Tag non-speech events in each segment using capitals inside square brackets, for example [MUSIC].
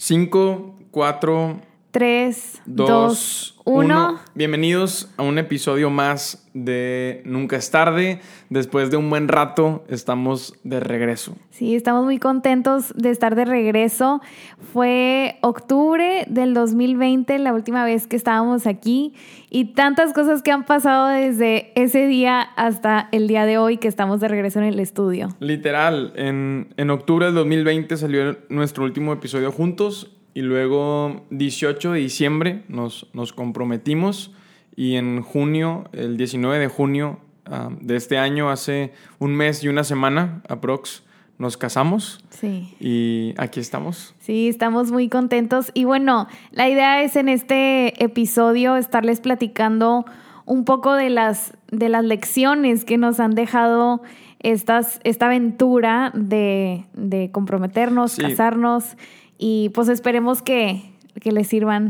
5, 4, 3, 2, 2, 1. Bienvenidos a un episodio más de Nunca es tarde. Después de un buen rato estamos de regreso. Sí, estamos muy contentos de estar de regreso. Fue octubre del 2020 la última vez que estábamos aquí y tantas cosas que han pasado desde ese día hasta el día de hoy que estamos de regreso en el estudio. Literal, en, en octubre del 2020 salió nuestro último episodio juntos y luego 18 de diciembre nos, nos comprometimos y en junio, el 19 de junio ah, de este año, hace un mes y una semana aprox, nos casamos. Sí. Y aquí estamos. Sí, estamos muy contentos. Y bueno, la idea es en este episodio estarles platicando un poco de las, de las lecciones que nos han dejado estas, esta aventura de, de comprometernos, Sí. casarnos y pues esperemos que, que les sirvan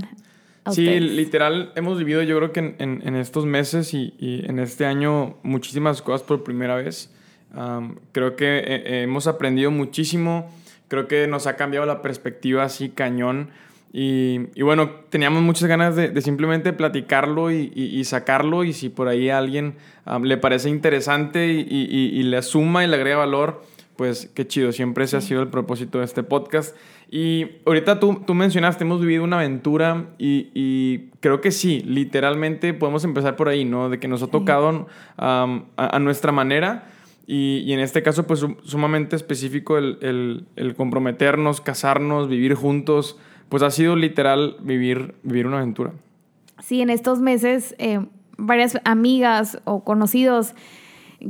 a Sí, ustedes. literal, hemos vivido yo creo que en, en- en estos meses y, y en este año muchísimas cosas por primera vez. Am, creo que eh, eh, hemos aprendido muchísimo, creo que nos ha cambiado la perspectiva así cañón. Y, y bueno, teníamos muchas ganas de, de simplemente platicarlo y, y- y sacarlo y si por ahí a alguien am, le parece interesante y, le suma y le agrega valor, pues qué chido, siempre ese ha sido el propósito de este podcast. Y ahorita tú, tú mencionaste, hemos vivido una aventura y, y creo que sí, literalmente podemos empezar por ahí, ¿no? De que nos ha tocado am, a, a nuestra manera y, y en este caso pues sum- sumamente específico el, el- el comprometernos, casarnos, vivir juntos, pues ha sido literal vivir, vivir una aventura. Sí, en estos meses eh, varias amigas o conocidos,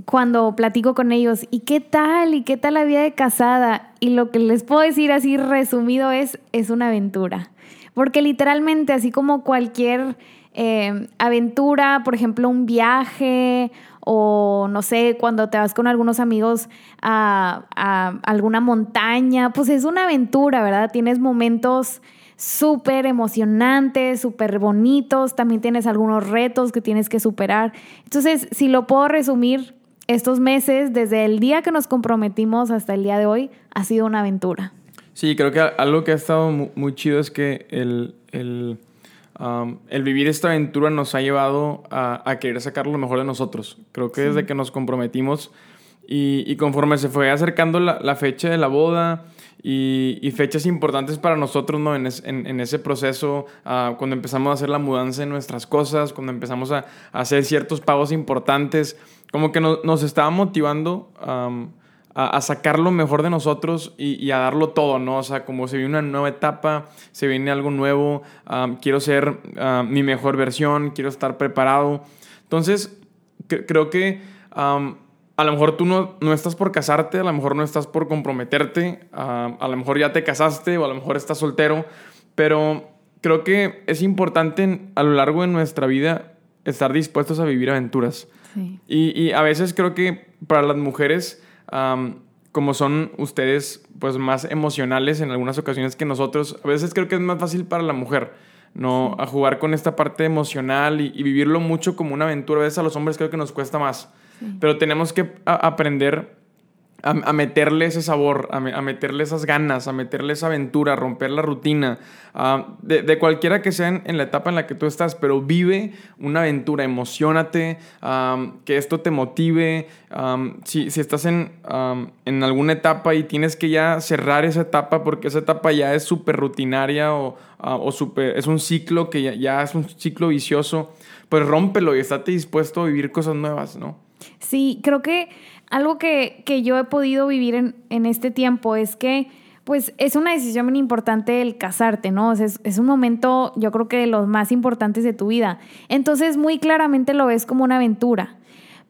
cuando platico con ellos, ¿y qué tal? ¿Y qué tal la vida de casada? Y lo que les puedo decir así resumido es, es una aventura. Porque literalmente, así como cualquier eh, aventura, por ejemplo, un viaje o no sé, cuando te vas con algunos amigos a, a alguna montaña, pues es una aventura, ¿verdad? Tienes momentos súper emocionantes, súper bonitos, también tienes algunos retos que tienes que superar. Entonces, si lo puedo resumir, estos meses, desde el día que nos comprometimos hasta el día de hoy, ha sido una aventura. Sí, creo que algo que ha estado mu- muy, chido es que el, el, um, el vivir esta aventura nos ha llevado a, a querer sacar lo mejor de nosotros. Creo que desde que nos comprometimos y, y conforme se fue acercando la, la fecha de la boda y, y fechas importantes para nosotros ¿no? en, es- en- en ese proceso, ah, cuando empezamos a hacer la mudanza de nuestras cosas, cuando empezamos a, a hacer ciertos pagos importantes, como que no- nos estaba motivando um, a, a sacar lo mejor de nosotros y, y a darlo todo, ¿no? O sea, como se viene una nueva etapa, se viene algo nuevo, um, quiero ser um, mi mejor versión, quiero estar preparado. Entonces, cre- creo que um, a lo mejor tú no, no estás por casarte, a lo mejor no estás por comprometerte, um, a lo mejor ya te casaste o a lo mejor estás soltero, pero creo que es importante a lo largo de nuestra vida estar dispuestos a vivir aventuras. Sí. Y, y a veces creo que para las mujeres, como son ustedes pues más emocionales en algunas ocasiones que nosotros, a veces creo que es más fácil para la mujer, ¿no? A jugar con esta parte emocional y, y vivirlo mucho como una aventura. A veces a los hombres creo que nos cuesta más. Pero tenemos que aprender a, meterle ese sabor, a, me- a meterle esas ganas, a meterle esa aventura, a romper la rutina, de, cualquiera que sea en, la etapa en la que tú estás, pero vive una aventura, emocionate, am, que esto te motive. si, si estás en, en alguna etapa y tienes que ya cerrar esa etapa porque esa etapa ya es súper rutinaria o, o súper- es un ciclo que ya, ya es un ciclo vicioso, pues rómpelo y estate dispuesto a vivir cosas nuevas, ¿no? Sí, creo que algo que, que yo he podido vivir en, en este tiempo es que, pues, es una decisión muy importante el casarte, ¿no? O sea, es, es un momento, yo creo que de los más importantes de tu vida. Entonces, muy claramente lo ves como una aventura.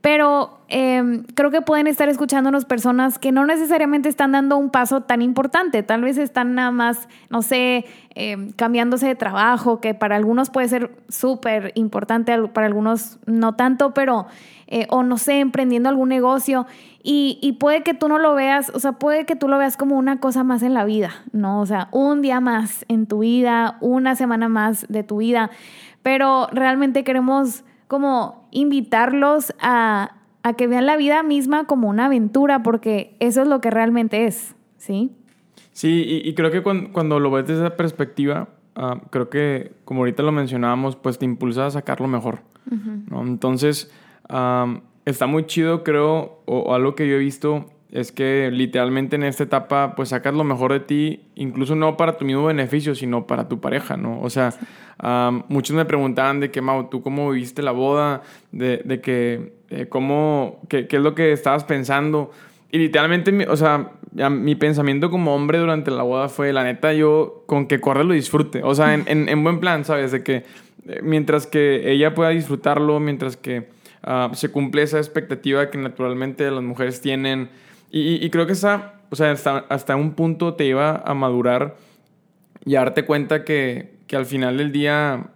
Pero eh, creo que pueden estar escuchándonos personas que no necesariamente están dando un paso tan importante. Tal vez están nada más, no sé, eh, cambiándose de trabajo, que para algunos puede ser súper importante, para algunos no tanto, pero, eh, o no sé, emprendiendo algún negocio. Y, y puede que tú no lo veas, o sea, puede que tú lo veas como una cosa más en la vida, ¿no? O sea, un día más en tu vida, una semana más de tu vida. Pero realmente queremos como invitarlos a, a que vean la vida misma como una aventura, porque eso es lo que realmente es, ¿sí? Sí, y, creo que cuando, lo ves desde esa perspectiva, ah, creo que, como ahorita lo mencionábamos, pues te impulsa a sacar lo mejor. Entonces, está muy chido, creo, o, algo que yo he visto es que literalmente en esta etapa pues sacas lo mejor de ti, incluso no para tu mismo beneficio, sino para tu pareja, ¿no? O sea, muchos me preguntaban de que, Mau, ¿tú cómo viviste la boda? De, de que, eh, ¿cómo, qué, qué, es lo que estabas pensando? Y literalmente, o sea, mi pensamiento como hombre durante la boda fue, la neta, yo con que corre lo disfrute. O sea, en, en, buen plan, ¿sabes? De que eh, mientras que ella pueda disfrutarlo, mientras que ah, se cumple esa expectativa que naturalmente las mujeres tienen. Y, y creo que esa, o sea, hasta, hasta, un punto te iba a madurar y a darte cuenta que, que al final del día,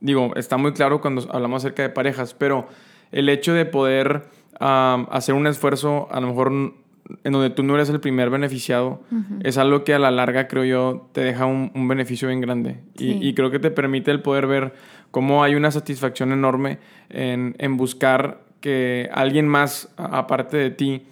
digo, está muy claro cuando hablamos acerca de parejas, pero el hecho de poder hacer un esfuerzo, a lo mejor en donde tú no eres el primer beneficiado, es algo que a la larga, creo yo, te deja un, beneficio bien grande. Y, creo que te permite el poder ver cómo hay una satisfacción enorme en, en buscar que alguien más, aparte de ti,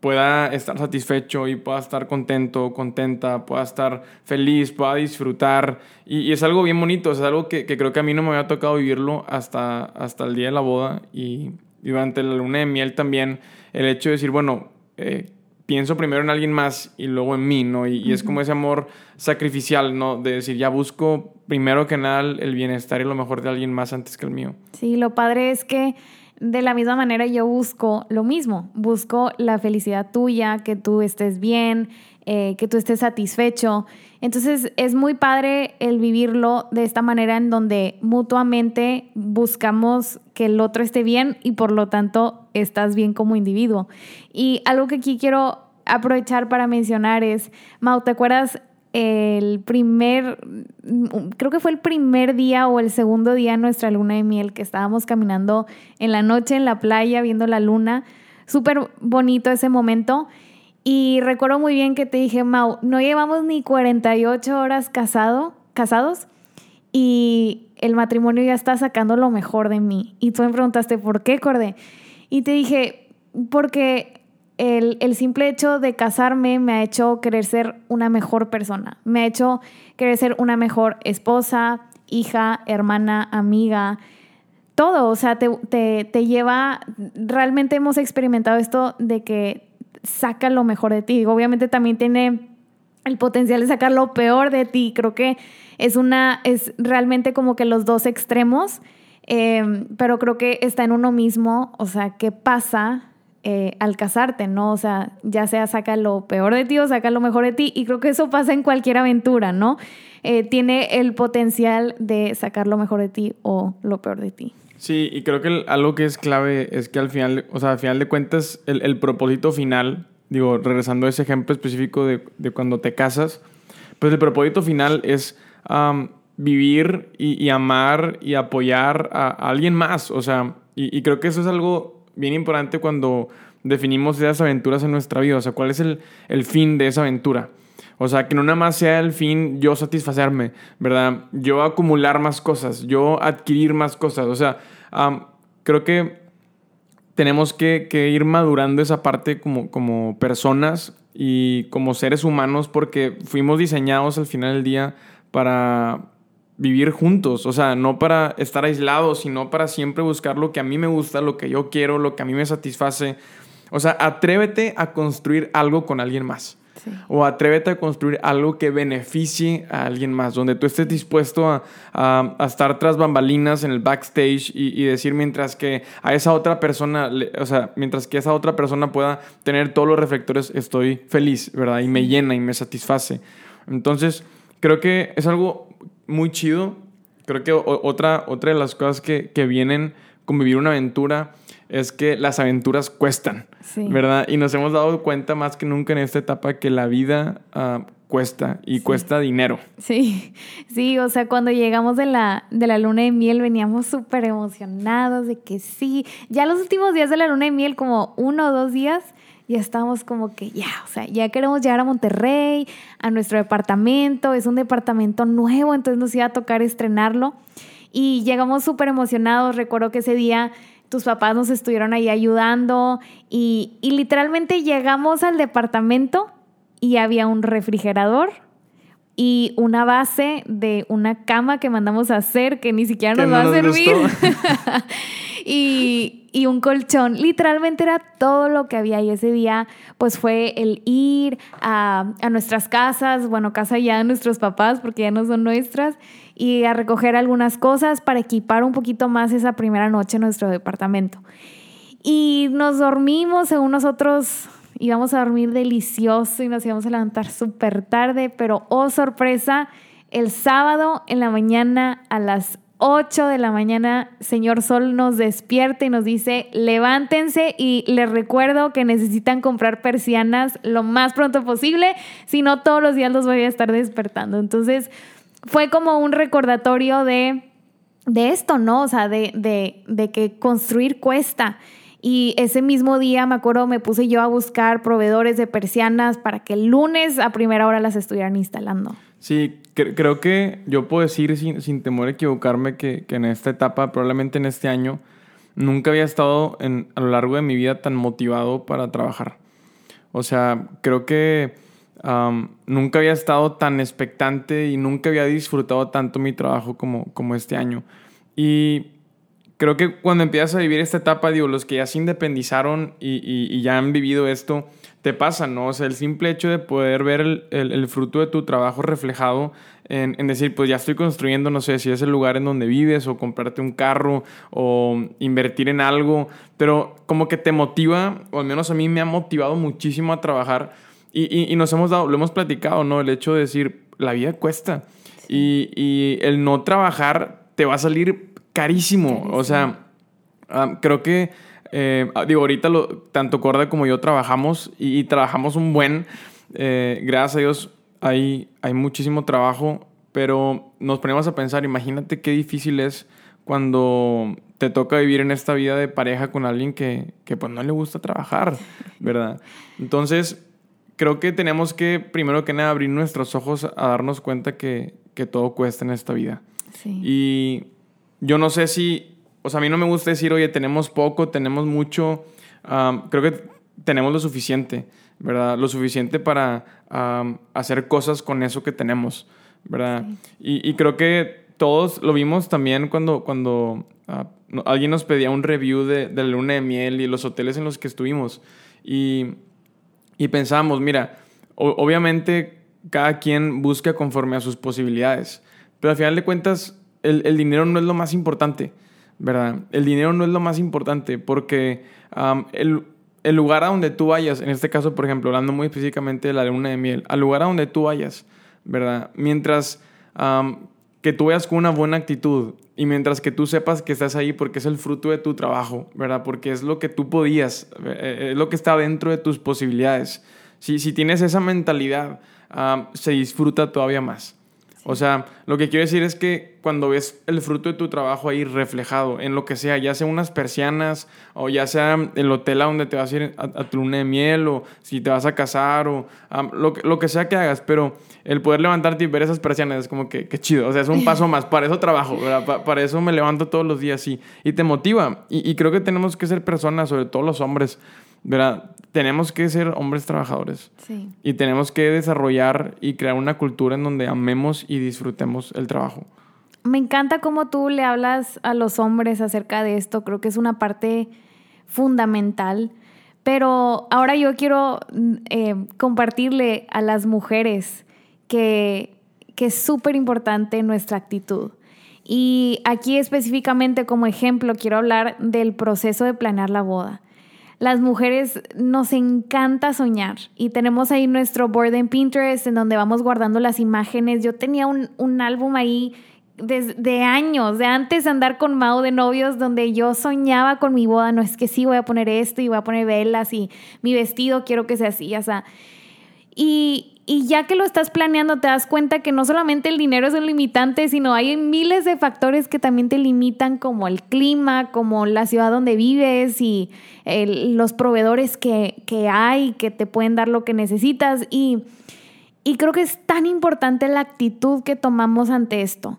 pueda estar satisfecho y pueda estar contento, contenta, pueda estar feliz, pueda disfrutar. Y, es algo bien bonito, es algo que, que, creo que a mí no me había tocado vivirlo hasta, hasta el día de la boda. Y, durante la luna de miel también, el hecho de decir, bueno, eh, pienso primero en alguien más y luego en mí, ¿no? Y, es como ese amor sacrificial, ¿no? De decir, ya busco primero que nada el bienestar y lo mejor de alguien más antes que el mío. Sí, lo padre es que de la misma manera yo busco lo mismo, busco la felicidad tuya, que tú estés bien, eh, que tú estés satisfecho. Entonces es muy padre el vivirlo de esta manera en donde mutuamente buscamos que el otro esté bien y por lo tanto estás bien como individuo. Y algo que aquí quiero aprovechar para mencionar es, Mau, ¿te acuerdas el primer, creo que fue el primer día o el segundo día de nuestra luna de miel que estábamos caminando en la noche en la playa viendo la luna? Súper bonito ese momento. Y recuerdo muy bien que te dije, Mau, no llevamos ni 48 horas casado, casados y el matrimonio ya está sacando lo mejor de mí. Y tú me preguntaste, ¿por qué, Corde? Y te dije, porque el, el, simple hecho de casarme me ha hecho querer ser una mejor persona, me ha hecho querer ser una mejor esposa, hija, hermana, amiga, todo, o sea, te, te, te lleva, realmente hemos experimentado esto de que saca lo mejor de ti. Obviamente también tiene el potencial de sacar lo peor de ti. Creo que es una, es realmente como que los dos extremos, em, pero creo que está en uno mismo, o sea, qué pasa eh, al casarte, ¿no? O sea, ya sea saca lo peor de ti o saca lo mejor de ti, y creo que eso pasa en cualquier aventura, ¿no? Eh, tiene el potencial de sacar lo mejor de ti o lo peor de ti. Sí, y creo que algo que es clave es que al final, o sea, al final de cuentas, el, propósito final, digo, regresando a ese ejemplo específico de, cuando te casas, pues el propósito final es vivir y, amar y apoyar a, alguien más, o sea, y, creo que eso es algo bien importante cuando definimos esas aventuras en nuestra vida, o sea, cuál es el, el fin de esa aventura. O sea, que no nada más sea el fin yo satisfacerme, ¿verdad? Yo acumular más cosas, yo adquirir más cosas. O sea, creo que tenemos que, ir madurando esa parte como, como personas y como seres humanos porque fuimos diseñados al final del día para vivir juntos, o sea, no para estar aislados, sino para siempre buscar lo que a mí me gusta, lo que yo quiero, lo que a mí me satisface. O sea, atrévete a construir algo con alguien más. O atrévete a construir algo que beneficie a alguien más, donde tú estés dispuesto a, estar tras bambalinas en el backstage y, decir mientras que a esa otra persona, o sea, mientras que esa otra persona pueda tener todos los reflectores, estoy feliz, ¿verdad? Y me llena y me satisface. Entonces, creo que es algo muy chido. Creo que otra, otra de las cosas que, que vienen con vivir una aventura es que las aventuras cuestan, ¿verdad? Y nos hemos dado cuenta más que nunca en esta etapa que la vida ah, cuesta y cuesta dinero. Sí, sí, o sea, cuando llegamos de la, de la luna de miel veníamos súper emocionados de que sí, ya los últimos días de la luna de miel, como uno o dos días, ya estábamos como que ya, o sea, ya queremos llegar a Monterrey, a nuestro departamento, es un departamento nuevo, entonces nos iba a tocar estrenarlo. Y llegamos súper emocionados, recuerdo que ese día tus papás nos estuvieron ahí ayudando y, literalmente llegamos al departamento y había un refrigerador y una base de una cama que mandamos a hacer que ni siquiera nos va a servir. [LAUGHS] [LAUGHS] y, y, un colchón. Literalmente era todo lo que había. Y ese día, pues fue el ir a, a nuestras casas, bueno, casa ya de nuestros papás, porque ya no son nuestras, y a recoger algunas cosas para equipar un poquito más esa primera noche en nuestro departamento. Y nos dormimos, según nosotros íbamos a dormir delicioso y nos íbamos a levantar súper tarde, pero oh sorpresa, el sábado en la mañana a las 8 de la mañana, señor Sol nos despierta y nos dice, levántense y les recuerdo que necesitan comprar persianas lo más pronto posible, si no todos los días los voy a estar despertando. Entonces fue como un recordatorio de, de esto, ¿no? O sea, de, de, de que construir cuesta y ese mismo día, me acuerdo, me puse yo a buscar proveedores de persianas para que el lunes a primera hora las estuvieran instalando. Sí, creo que yo puedo decir sin, temor a equivocarme que, en esta etapa, probablemente en este año, nunca había estado en, a lo largo de mi vida tan motivado para trabajar. O sea, creo que nunca había estado tan expectante y nunca había disfrutado tanto mi trabajo como, como este año. Y creo que cuando empiezas a vivir esta etapa, digo, los que ya se independizaron y, ya han vivido esto, te pasa, ¿no? O sea, el simple hecho de poder ver el, fruto de tu trabajo reflejado en, decir, pues ya estoy construyendo, no sé, si es el lugar en donde vives o comprarte un carro o invertir en algo, pero como que te motiva, o al menos a mí me ha motivado muchísimo a trabajar y, nos hemos dado, lo hemos platicado, ¿no? El hecho de decir, la vida cuesta y, y el no trabajar te va a salir carísimo. O sea, ah, creo que, eh, ah, digo, ahorita lo, tanto Corda como yo trabajamos y, trabajamos un buen. Eh, gracias a Dios hay, hay muchísimo trabajo, pero nos ponemos a pensar, imagínate qué difícil es cuando te toca vivir en esta vida de pareja con alguien que, que pues no le gusta trabajar, ¿verdad? Entonces, creo que tenemos que, primero que nada, abrir nuestros ojos a darnos cuenta que, que todo cuesta en esta vida. Sí. Y yo no sé si, o sea, a mí no me gusta decir, oye, tenemos poco, tenemos mucho, creo que tenemos lo suficiente, ¿verdad? Lo suficiente para hacer cosas con eso que tenemos, ¿verdad? Y, creo que todos lo vimos también cuando, cuando ah, alguien nos pedía un review de, de, la luna de miel y los hoteles en los que estuvimos. Y, y pensamos, mira, obviamente cada quien busca conforme a sus posibilidades, pero al final de cuentas el, dinero no es lo más importante, ¿verdad? El dinero no es lo más importante porque el, lugar a donde tú vayas, en este caso, por ejemplo, hablando muy específicamente de la luna de miel, al lugar a donde tú vayas, ¿verdad? Mientras que tú vayas con una buena actitud y mientras que tú sepas que estás ahí porque es el fruto de tu trabajo, ¿verdad? Porque es lo que tú podías, eh, eh, es lo que está dentro de tus posibilidades. Si, si tienes esa mentalidad, se disfruta todavía más. O sea, lo que quiero decir es que cuando ves el fruto de tu trabajo ahí reflejado en lo que sea, ya sea unas persianas o ya sea el hotel a donde te vas a ir a, tu luna de miel o si te vas a casar o lo, lo, que sea que hagas, pero el poder levantarte y ver esas persianas es como que, chido, o sea, es un paso más, para eso trabajo, para eso me levanto todos los días y, y te motiva y, y creo que tenemos que ser personas, sobre todo los hombres, ¿verdad? Tenemos que ser hombres trabajadores. Sí. Y tenemos que desarrollar y crear una cultura en donde amemos y disfrutemos el trabajo. Me encanta cómo tú le hablas a los hombres acerca de esto. Creo que es una parte fundamental. Pero ahora yo quiero eh, compartirle a las mujeres que, que es súper importante nuestra actitud. Y aquí específicamente como ejemplo quiero hablar del proceso de planear la boda las mujeres nos encanta soñar y tenemos ahí nuestro board en Pinterest en donde vamos guardando las imágenes. Yo tenía un, álbum ahí de, años, de antes de andar con Mao de novios, donde yo soñaba con mi boda. No es que sí, voy a poner esto y voy a poner velas y mi vestido quiero que sea así, o sea. Y, y ya que lo estás planeando, te das cuenta que no solamente el dinero es un limitante, sino hay miles de factores que también te limitan, como el clima, como la ciudad donde vives y los proveedores que, hay que te pueden dar lo que necesitas. Y, y, creo que es tan importante la actitud que tomamos ante esto.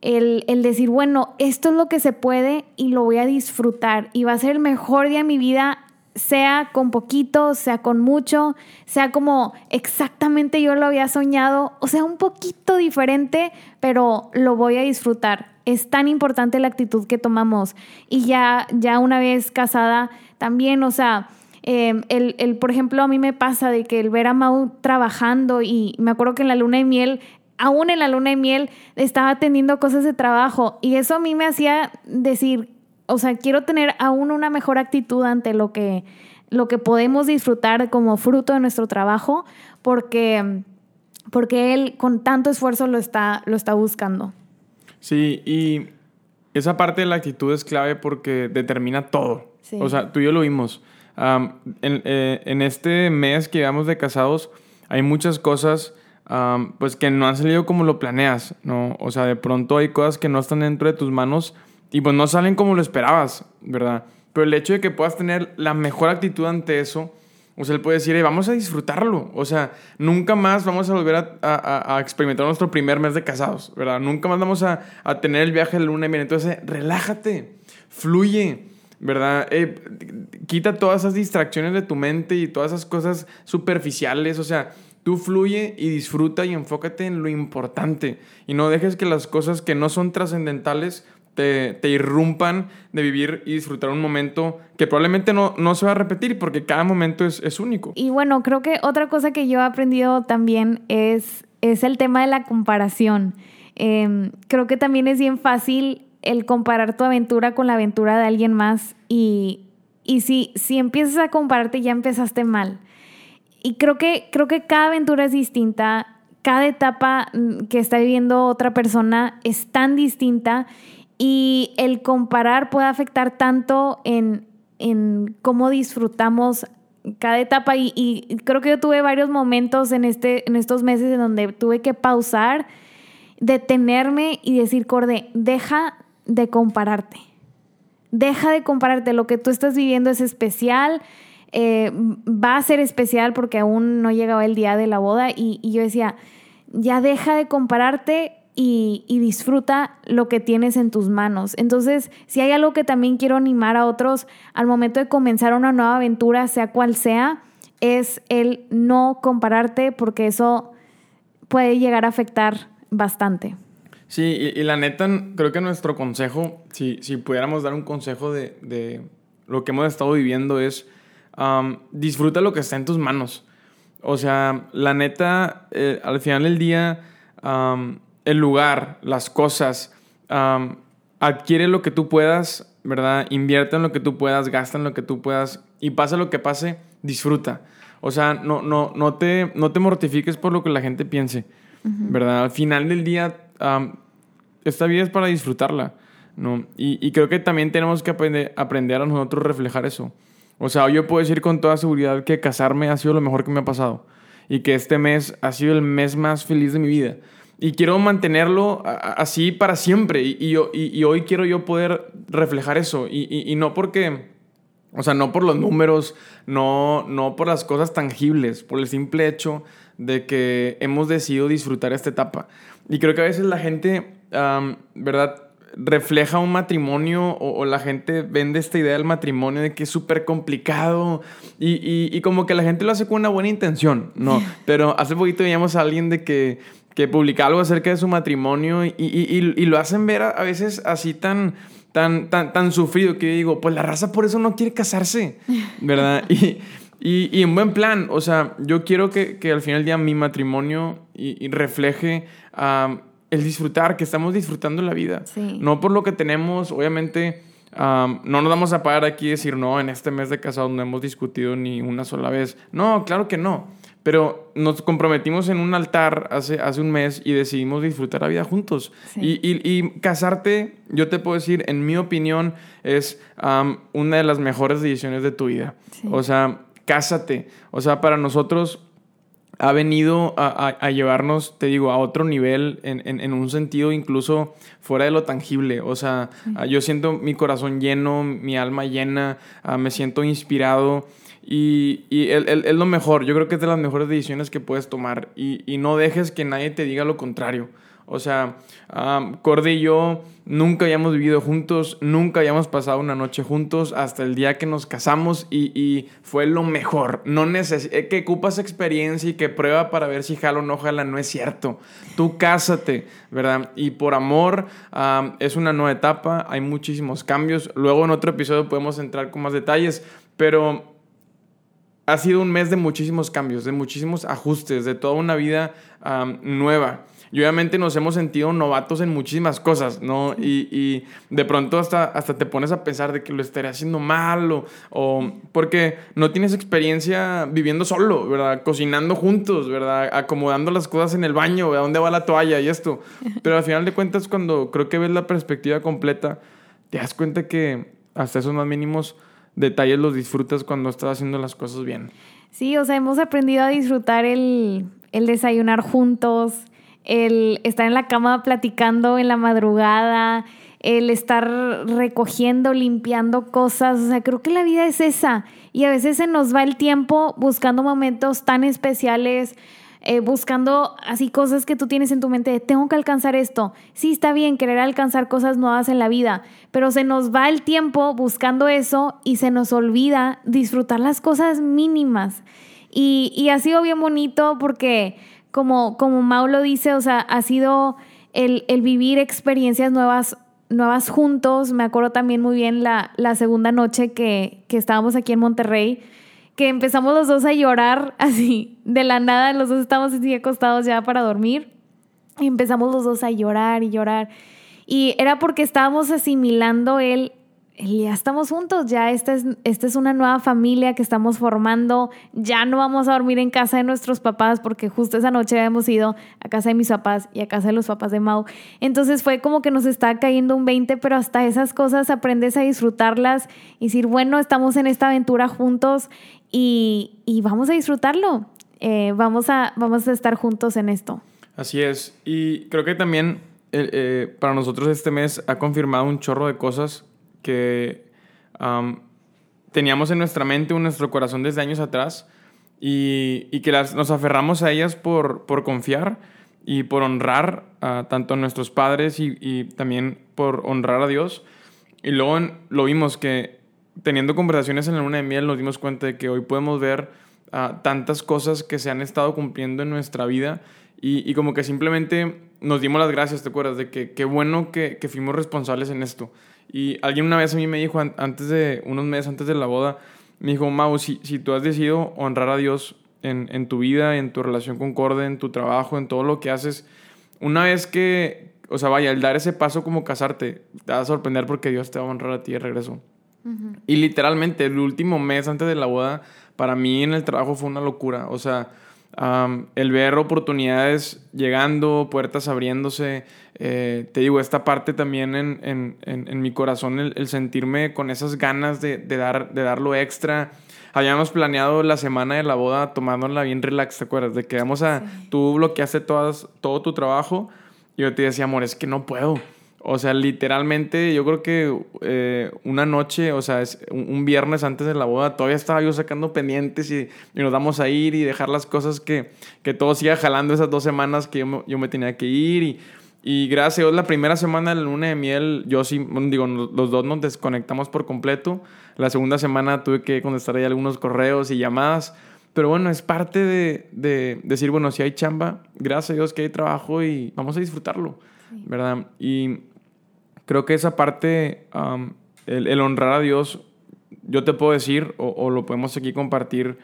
El, el decir, bueno, esto es lo que se puede y lo voy a disfrutar y va a ser el mejor día de mi vida sea con poquito, sea con mucho, sea como exactamente yo lo había soñado, o sea, un poquito diferente, pero lo voy a disfrutar. Es tan importante la actitud que tomamos. Y ya, ya una vez casada, también, o sea, em, el, el, por ejemplo, a mí me pasa de que el ver a Mau trabajando y me acuerdo que en la luna de miel aún en la luna de miel estaba teniendo cosas de trabajo y eso a mí me hacía decir, o sea, quiero tener aún una mejor actitud ante lo que, lo que podemos disfrutar como fruto de nuestro trabajo, porque, porque él con tanto esfuerzo lo está, lo está buscando. Sí, y esa parte de la actitud es clave porque determina todo. O sea, tú y yo lo vimos. en, eh, en, este mes que llevamos de casados, hay muchas cosas pues que no han salido como lo planeas, ¿no? O sea, de pronto hay cosas que no están dentro de tus manos y pues no salen como lo esperabas, ¿verdad? Pero el hecho de que puedas tener la mejor actitud ante eso, o sea, él puede decir, vamos a disfrutarlo. O sea, nunca más vamos a volver a, experimentar nuestro primer mes de casados, ¿verdad? Nunca más vamos a, tener el viaje de luna y miel. Entonces, relájate, fluye, ¿verdad? Eh, quita todas esas distracciones de tu mente y todas esas cosas superficiales. O sea, Tú fluye y disfruta y enfócate en lo importante y no dejes que las cosas que no son trascendentales te, te, irrumpan de vivir y disfrutar un momento que probablemente no, no se va a repetir porque cada momento es, es, único. Y bueno, creo que otra cosa que yo he aprendido también es, es el tema de la comparación. Em, creo que también es bien fácil el comparar tu aventura con la aventura de alguien más y, y si, si empiezas a compararte ya empezaste mal y creo que, creo que cada aventura es distinta, cada etapa mm, que está viviendo otra persona es tan distinta y el comparar puede afectar tanto en, cómo disfrutamos cada etapa. Y, creo que yo tuve varios momentos en, este, en estos meses en donde tuve que pausar, detenerme y decir, Corde, deja de compararte. Deja de compararte, lo que tú estás viviendo es especial, eh, va a ser especial porque aún no llegaba el día de la boda y, yo decía, ya deja de compararte y, disfruta lo que tienes en tus manos. Entonces, si hay algo que también quiero animar a otros al momento de comenzar una nueva aventura, sea cual sea, es el no compararte porque eso puede llegar a afectar bastante. Sí, y, la neta, creo que nuestro consejo, si, si pudiéramos dar un consejo de, de lo que hemos estado viviendo es disfruta lo que está en tus manos. O sea, la neta, eh, al final del día, el lugar, las cosas, adquiere lo que tú puedas, ¿verdad? Invierte en lo que tú puedas, gasta en lo que tú puedas y pase lo que pase, disfruta. O sea, no, no, no, te, no te mortifiques por lo que la gente piense, ¿verdad? Al final del día, esta vida es para disfrutarla, ¿no? Y, y, creo que también tenemos que aprender, aprender a nosotros reflejar eso. O sea, yo puedo decir con toda seguridad que casarme ha sido lo mejor que me ha pasado. Y que este mes ha sido el mes más feliz de mi vida. Y quiero mantenerlo así para siempre. Y, y, hoy quiero yo poder reflejar eso. Y, no porque, o sea, no por los números, no, no por las cosas tangibles, por el simple hecho de que hemos decidido disfrutar esta etapa. Y creo que a veces la gente, ¿verdad? refleja un matrimonio o, la gente vende esta idea del matrimonio de que es súper complicado y, y, como que la gente lo hace con una buena intención, ¿no? [LAUGHS] Pero hace poquito veíamos a alguien de que, que publica algo acerca de su matrimonio y, y lo hacen ver a, veces así tan, tan, tan, tan sufrido que yo digo, pues la raza por eso no quiere casarse, [LAUGHS] ¿verdad? Y, y, en buen plan, o sea, yo quiero que, que al final del día mi matrimonio y, refleje el disfrutar, que estamos disfrutando la vida. No por lo que tenemos, obviamente, no nos vamos a parar aquí y decir, no, en este mes de casado no hemos discutido ni una sola vez. No, claro que no. Pero nos comprometimos en un altar hace, hace un mes y decidimos disfrutar la vida juntos. Y, y, casarte, yo te puedo decir, en mi opinión, es una de las mejores decisiones de tu vida. O sea, cásate. O sea, para nosotros ha venido a, llevarnos, te digo, a otro nivel en, un sentido incluso fuera de lo tangible. O sea, yo siento mi corazón lleno, mi alma llena, ah, me siento inspirado y, es lo mejor. Yo creo que es de las mejores decisiones que puedes tomar y, no dejes que nadie te diga lo contrario. O sea, um, Cordy y yo nunca habíamos vivido juntos, nunca habíamos pasado una noche juntos hasta el día que nos casamos y, fue lo mejor. No neces eh, que ocupas experiencia y que prueba para ver si jala o no jala, no es cierto. Tú cásate, ¿verdad? Y por amor um, es una nueva etapa, hay muchísimos cambios. Luego en otro episodio podemos entrar con más detalles, pero ha sido un mes de muchísimos cambios, de muchísimos ajustes, de toda una vida nueva. Y obviamente nos hemos sentido novatos en muchísimas cosas, ¿no? Y, de pronto hasta, hasta te pones a pensar de que lo estaré haciendo mal o, o, porque no tienes experiencia viviendo solo, ¿verdad? Cocinando juntos, ¿verdad? Acomodando las cosas en el baño, ¿a dónde va la toalla y esto? [LAUGHS] Pero al final de cuentas, cuando creo que ves la perspectiva completa, te das cuenta que hasta esos más mínimos detalles los disfrutas cuando estás haciendo las cosas bien. Sí, o sea, hemos aprendido a disfrutar el, el desayunar juntos, el estar en la cama platicando en la madrugada, el estar recogiendo, limpiando cosas. O sea, creo que la vida es esa. Y a veces se nos va el tiempo buscando momentos tan especiales, eh, buscando así cosas que tú tienes en tu mente, tengo que alcanzar esto. Sí, está bien querer alcanzar cosas nuevas en la vida, pero se nos va el tiempo buscando eso y se nos olvida disfrutar las cosas mínimas. Y, ha sido bien bonito porque, como, como Mau lo dice, o sea, ha sido el, vivir experiencias nuevas nuevas juntos. Me acuerdo también muy bien la, la segunda noche que, que estábamos aquí en Monterrey que empezamos los dos a llorar [LAUGHS] así, de la nada, los dos estábamos así acostados ya para dormir, y empezamos los dos a llorar y llorar. Y era porque estábamos asimilando el ya estamos juntos, ya esta es, esta es una nueva familia que estamos formando, ya no vamos a dormir en casa de nuestros papás porque justo esa noche habíamos ido a casa de mis papás y a casa de los papás de Mau. Entonces fue como que nos está cayendo un 20, pero hasta esas cosas aprendes a disfrutarlas y decir, bueno, estamos en esta aventura juntos y, y vamos a disfrutarlo, eh, vamos, a, vamos a estar juntos en esto. Así es, y creo que también eh, eh, para nosotros este mes ha confirmado un chorro de cosas que teníamos en nuestra mente o en nuestro corazón desde años atrás y, y que las, nos aferramos a ellas por, por confiar y por honrar a tanto a nuestros padres y, y, también por honrar a Dios. Y luego lo vimos que teniendo conversaciones en la luna de miel nos dimos cuenta de que hoy podemos ver uh, tantas cosas que se han estado cumpliendo en nuestra vida y, como que simplemente nos dimos las gracias, ¿te acuerdas? De que qué bueno que, fuimos responsables en esto. Y alguien una vez a mí me dijo, antes de, unos meses antes de la boda, me dijo, Mau, si, si tú has decidido honrar a Dios en, tu vida, en tu relación con Corde, en tu trabajo, en todo lo que haces, una vez que, o sea, vaya, el dar ese paso como casarte, te va a sorprender porque Dios te va a honrar a ti de regreso. Y literalmente, el último mes antes de la boda, para mí en el trabajo fue una locura. O sea, el ver oportunidades llegando, puertas abriéndose. Eh, te digo, esta parte también en, en, en, mi corazón, el, sentirme con esas ganas de, de, dar, de dar lo extra. Habíamos planeado la semana de la boda tomándola bien relax, ¿te acuerdas? De que vamos a, tú bloqueaste todas, todo tu trabajo y yo te decía, amor, es que no puedo. O sea, literalmente yo creo que eh, una noche, o sea, es un, viernes antes de la boda, todavía estaba yo sacando pendientes y, nos vamos a ir y dejar las cosas que, que todo siga jalando esas dos semanas que yo me, yo me tenía que ir. Y, y gracias a Dios, la primera semana de la luna de miel, yo sí, digo, los dos nos desconectamos por completo. La segunda semana tuve que contestar ahí algunos correos y llamadas. Pero bueno, es parte de, de decir, bueno, si hay chamba, gracias a Dios que hay trabajo y vamos a disfrutarlo, ¿verdad? Y creo que esa parte, el, honrar a Dios, yo te puedo decir, o, lo podemos aquí compartir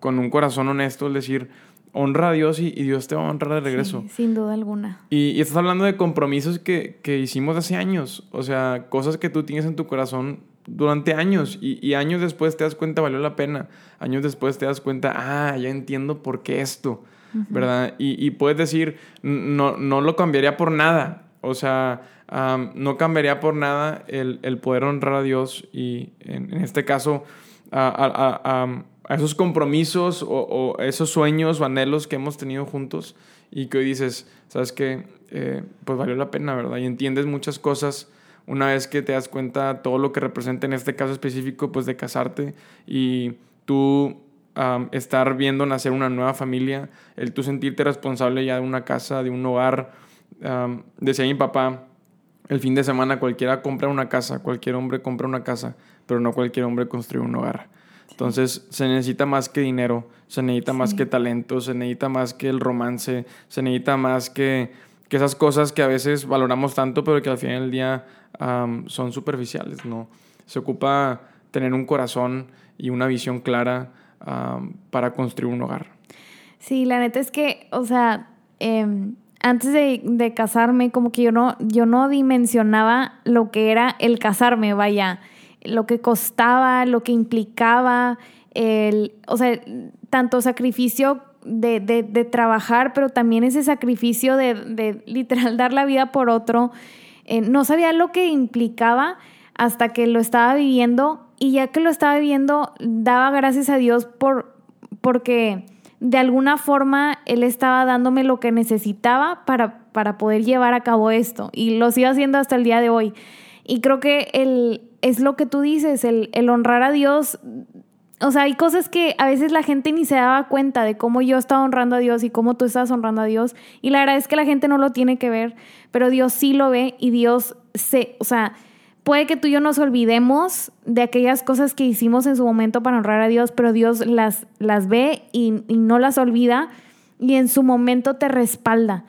con un corazón honesto, es decir, honra a Dios y, Dios te va a honrar de regreso. sin duda alguna. Y, estás hablando de compromisos que, que, hicimos hace años, o sea, cosas que tú tienes en tu corazón durante años y, años después te das cuenta valió la pena, años después te das cuenta, ah, ya entiendo por qué esto, ¿verdad? Y, puedes decir, no, no lo cambiaría por nada, o sea, no cambiaría por nada el, el, poder honrar a Dios y en, este caso a, a, a, esos compromisos o, esos sueños o anhelos que hemos tenido juntos y que hoy dices, sabes que eh, pues valió la pena, ¿verdad? Y entiendes muchas cosas una vez que te das cuenta todo lo que representa en este caso específico, pues de casarte y tú estar viendo nacer una nueva familia, el tú sentirte responsable ya de una casa, de un hogar, decía mi papá, el fin de semana cualquiera compra una casa, cualquier hombre compra una casa, pero no cualquier hombre construye un hogar. Entonces se necesita más que dinero, se necesita más que talento, se necesita más que el romance, se necesita más que, que esas cosas que a veces valoramos tanto, pero que al final del día son superficiales, ¿no? Se ocupa tener un corazón y una visión clara para construir un hogar. Sí, la neta es que, o sea, em, antes de, casarme, como que yo no, yo no dimensionaba lo que era el casarme, vaya, lo que costaba, lo que implicaba, el, o sea, tanto sacrificio de, trabajar, pero también ese sacrificio de, literal [LAUGHS] dar la vida por otro. Eh, no sabía lo que implicaba hasta que lo estaba viviendo y ya que lo estaba viviendo, daba gracias a Dios por, porque de alguna forma él estaba dándome lo que necesitaba para, para poder llevar a cabo esto y lo sigo haciendo hasta el día de hoy. Y creo que el, es lo que tú dices, el, honrar a Dios. O sea, hay cosas que a veces la gente ni se daba cuenta de cómo yo estaba honrando a Dios y cómo tú estás honrando a Dios. Y la verdad es que la gente no lo tiene que ver, pero Dios sí lo ve y Dios se, o sea, Puede que tú y yo nos olvidemos de aquellas cosas que hicimos en su momento para honrar a Dios, pero Dios las, las ve y, no las olvida y en su momento te respalda.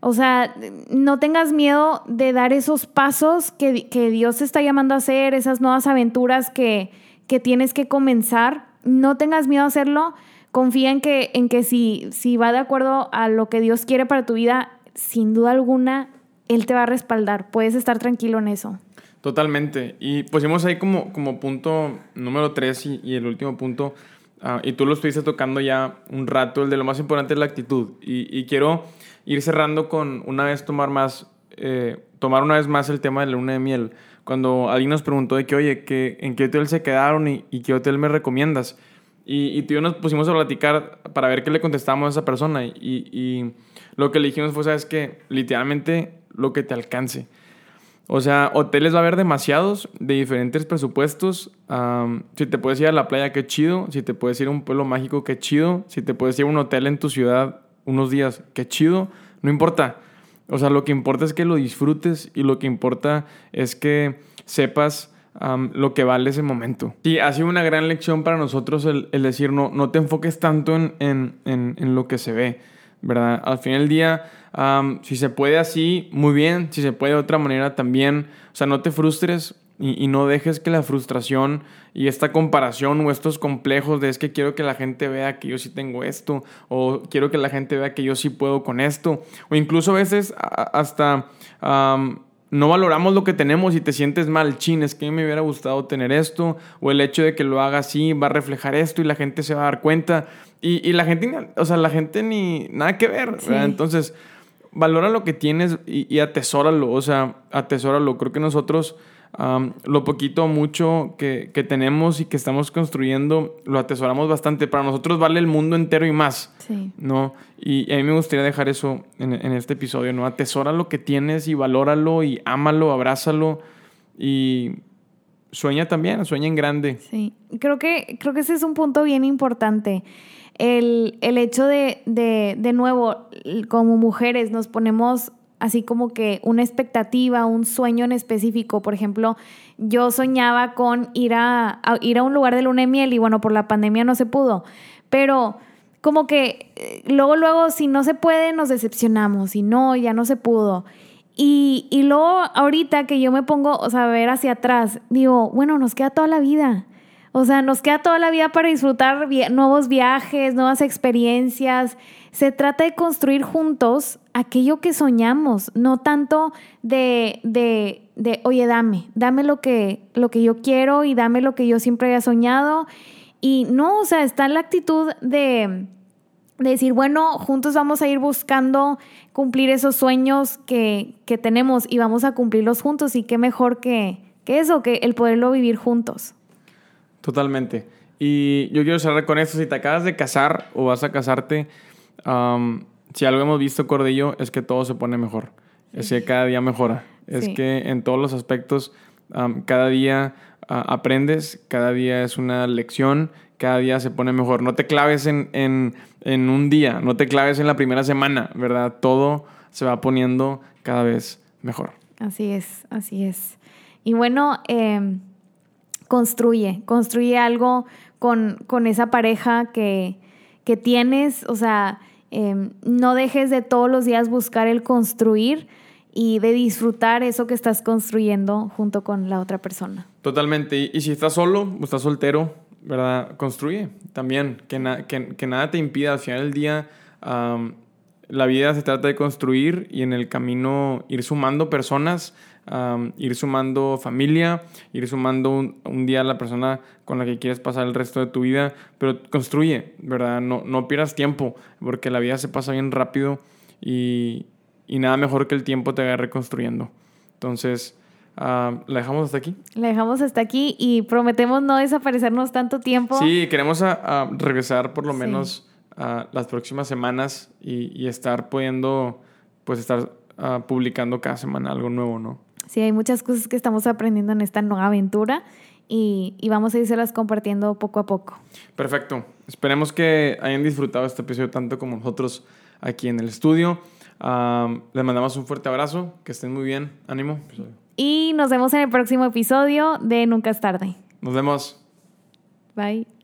O sea, no tengas miedo de dar esos pasos que, que Dios te está llamando a hacer, esas nuevas aventuras que, que, tienes que comenzar. No tengas miedo a hacerlo. Confía en que, en que si, si va de acuerdo a lo que Dios quiere para tu vida, sin duda alguna, Él te va a respaldar. Puedes estar tranquilo en eso. Totalmente. Y pusimos ahí como, como punto número tres y, el último punto, ah, y tú lo estuviste tocando ya un rato, el de lo más importante es la actitud. Y, quiero ir cerrando con una vez tomar más, eh, tomar una vez más el tema de la luna de miel. Cuando alguien nos preguntó de que, oye, que, ¿en qué hotel se quedaron y, qué hotel me recomiendas? Y, y, tú y yo nos pusimos a platicar para ver qué le contestamos a esa persona. Y, y lo que le dijimos fue, ¿sabes qué? Literalmente lo que te alcance. O sea, hoteles va a haber demasiados de diferentes presupuestos. si te puedes ir a la playa, qué chido. Si te puedes ir a un pueblo mágico, qué chido. Si te puedes ir a un hotel en tu ciudad unos días, qué chido. No importa. O sea, lo que importa es que lo disfrutes y lo que importa es que sepas lo que vale ese momento. Sí, ha sido una gran lección para nosotros el, decir, no, no te enfoques tanto en, en, en lo que se ve, ¿verdad? Al fin del día si se puede así, muy bien. Si se puede de otra manera, también. O sea, no te frustres y, no dejes que la frustración y esta comparación o estos complejos de es que quiero que la gente vea que yo sí tengo esto o quiero que la gente vea que yo sí puedo con esto. O incluso a veces hasta... no valoramos lo que tenemos y te sientes mal, chin, es que me hubiera gustado tener esto, o el hecho de que lo haga así va a reflejar esto y la gente se va a dar cuenta. Y, la gente, o sea, la gente ni nada que ver, Entonces, valora lo que tienes y, atesóralo, o sea, atesóralo. Creo que nosotros lo poquito o mucho que, tenemos y que estamos construyendo lo atesoramos bastante. Para nosotros vale el mundo entero y más, sí. ¿no? Y, a mí me gustaría dejar eso en, este episodio, ¿no? Atesora lo que tienes y valóralo y ámalo, abrázalo y sueña también, sueña en grande. Sí, creo que, creo que ese es un punto bien importante el, hecho de, de, nuevo, como mujeres nos ponemos así como que una expectativa, un sueño en específico. Por ejemplo, yo soñaba con ir a, ir a un lugar de luna de miel y bueno, por la pandemia no se pudo. Pero como que eh, luego, luego, si no se puede, nos decepcionamos y no, ya no se pudo. Y, y luego ahorita que yo me pongo, o sea, a ver hacia atrás, digo, bueno, nos queda toda la vida. O sea, nos queda toda la vida para disfrutar nuevos viajes, nuevas experiencias. Se trata de construir juntos aquello que soñamos, no tanto de, de, de oye, dame, dame lo que, lo que yo quiero y dame lo que yo siempre había soñado. Y no, o sea, está la actitud de, de decir, bueno, juntos vamos a ir buscando cumplir esos sueños que, que tenemos y vamos a cumplirlos juntos. Y qué mejor que, que eso, que el poderlo vivir juntos. Totalmente. Y yo quiero cerrar con esto. Si te acabas de casar o vas a casarte, si algo hemos visto, Cordillo, es que todo se pone mejor. Es que cada día mejora. Es que en todos los aspectos cada día aprendes, cada día es una lección, cada día se pone mejor. No te claves en, en, un día, no te claves en la primera semana, ¿verdad? Todo se va poniendo cada vez mejor. Así es, así es. Y bueno, em, construye, construye algo con, con esa pareja que, que, tienes, o sea, em, no dejes de todos los días buscar el construir y de disfrutar eso que estás construyendo junto con la otra persona. Totalmente. Y, si estás solo, estás soltero, ¿verdad? Construye también. Que, que, nada te impida. Al final del día, la vida se trata de construir y en el camino ir sumando personas, ir sumando familia, ir sumando un, día a la persona con la que quieres pasar el resto de tu vida. Pero construye, ¿verdad? No, no pierdas tiempo porque la vida se pasa bien rápido y y nada mejor que el tiempo te vaya reconstruyendo. Entonces, uh, ¿la dejamos hasta aquí? La dejamos hasta aquí y prometemos no desaparecernos tanto tiempo. Sí, queremos a, regresar por lo menos a las próximas semanas y, y, estar pudiendo, pues estar publicando cada semana algo nuevo, ¿no? Sí, hay muchas cosas que estamos aprendiendo en esta nueva aventura y, y vamos a irse las compartiendo poco a poco. Perfecto. Esperemos que hayan disfrutado este episodio tanto como nosotros aquí en el estudio les mandamos un fuerte abrazo, que estén muy bien, ánimo. Y nos vemos en el próximo episodio de Nunca es tarde. Nos vemos. Bye.